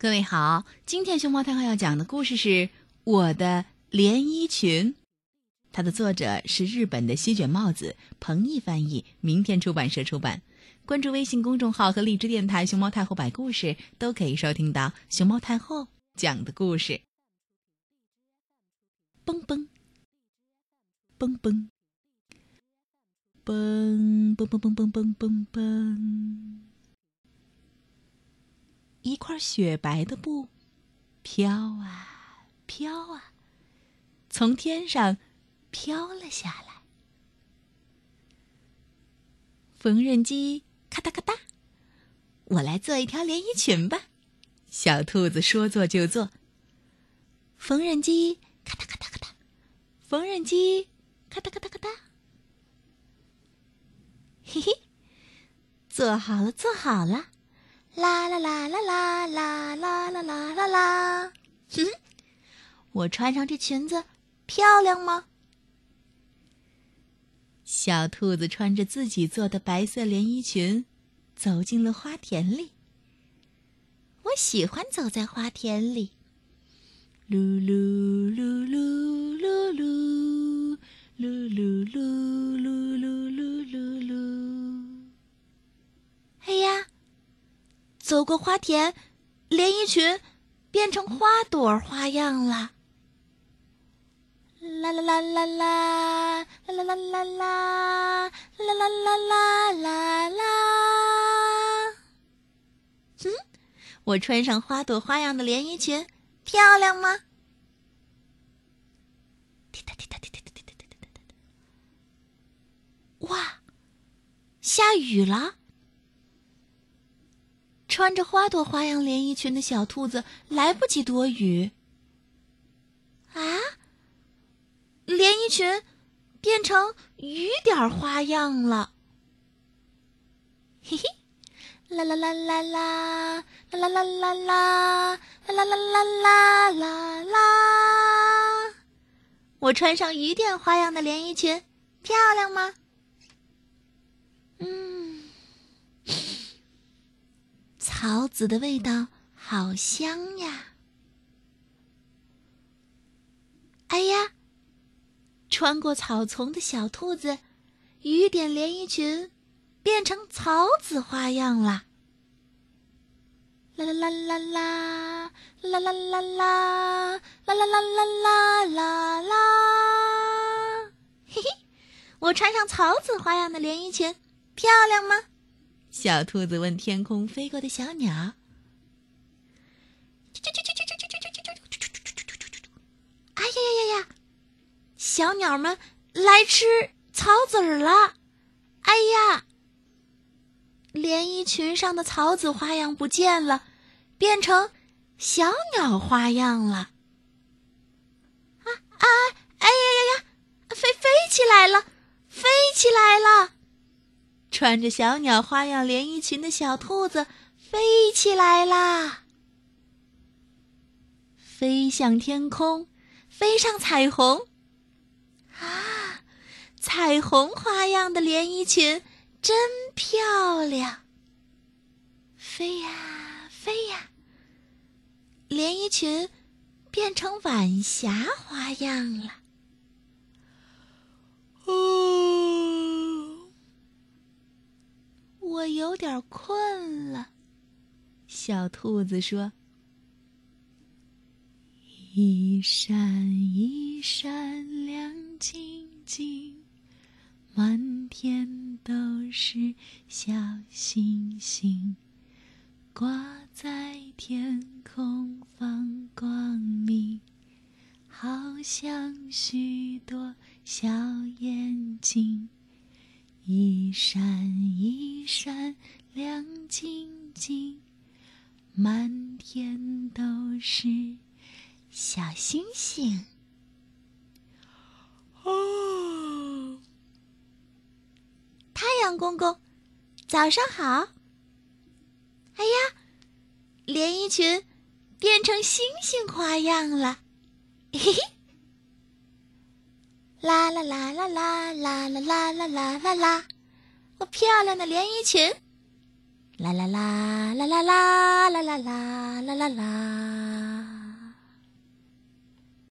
各位好，今天熊猫太后要讲的故事是《我的连衣裙》，它的作者是日本的西卷帽子，彭毅翻译，明天出版社出版。关注微信公众号和荔枝电台“熊猫太后摆故事”，都可以收听到熊猫太后讲的故事。蹦蹦蹦蹦蹦蹦蹦蹦蹦蹦蹦蹦。一块雪白的布，飘啊飘啊，从天上飘了下来。缝纫机咔嗒咔嗒，我来做一条连衣裙吧。小兔子说做就做。缝纫机咔嗒咔嗒咔嗒，缝纫机咔嗒咔嗒咔嗒，嘿嘿，做好了，做好了。啦啦啦啦啦啦啦啦啦啦啦！哼，我穿上这裙子漂亮吗？小兔子穿着自己做的白色连衣裙，走进了花田里。我喜欢走在花田里，噜噜噜噜噜噜噜噜噜噜走过花田，连衣裙变成花朵花样了。啦啦啦啦啦，啦啦啦啦啦，啦啦啦啦啦啦。嗯，我穿上花朵花样的连衣裙，漂亮吗？滴答滴答滴答滴答滴答滴答滴答。哇，下雨了。穿着花朵花样连衣裙的小兔子来不及躲雨。啊！连衣裙变成雨点花样了。嘿嘿，啦啦啦啦啦，啦啦啦啦啦，啦啦啦啦啦啦啦。我穿上雨点花样的连衣裙，漂亮吗？嗯。草籽的味道好香呀！哎呀，穿过草丛的小兔子，雨点连衣裙变成草籽花样了。啦啦啦啦啦，啦啦啦啦，啦啦啦啦啦啦啦！嘿嘿，我穿上草籽花样的连衣裙，漂亮吗？小兔子问天空飞过的小鸟：“哎呀呀呀呀！小鸟们来吃草籽儿了！哎呀，连衣裙上的草籽花样不见了，变成小鸟花样了！啊啊！哎呀呀呀！飞飞起来了，飞起来了！”穿着小鸟花样连衣裙的小兔子飞起来啦，飞向天空，飞上彩虹。啊，彩虹花样的连衣裙真漂亮！飞呀飞呀，连衣裙变成晚霞花样了。我有点困了，小兔子说：“一闪一闪亮晶晶，满天都是小星星，挂在天空放光明，好像许多小公公，早上好！哎呀，连衣裙变成星星花样了，嘿嘿。啦啦啦啦啦啦啦啦啦啦啦啦！我漂亮的连衣裙，啦啦啦啦啦啦啦啦啦啦啦啦啦。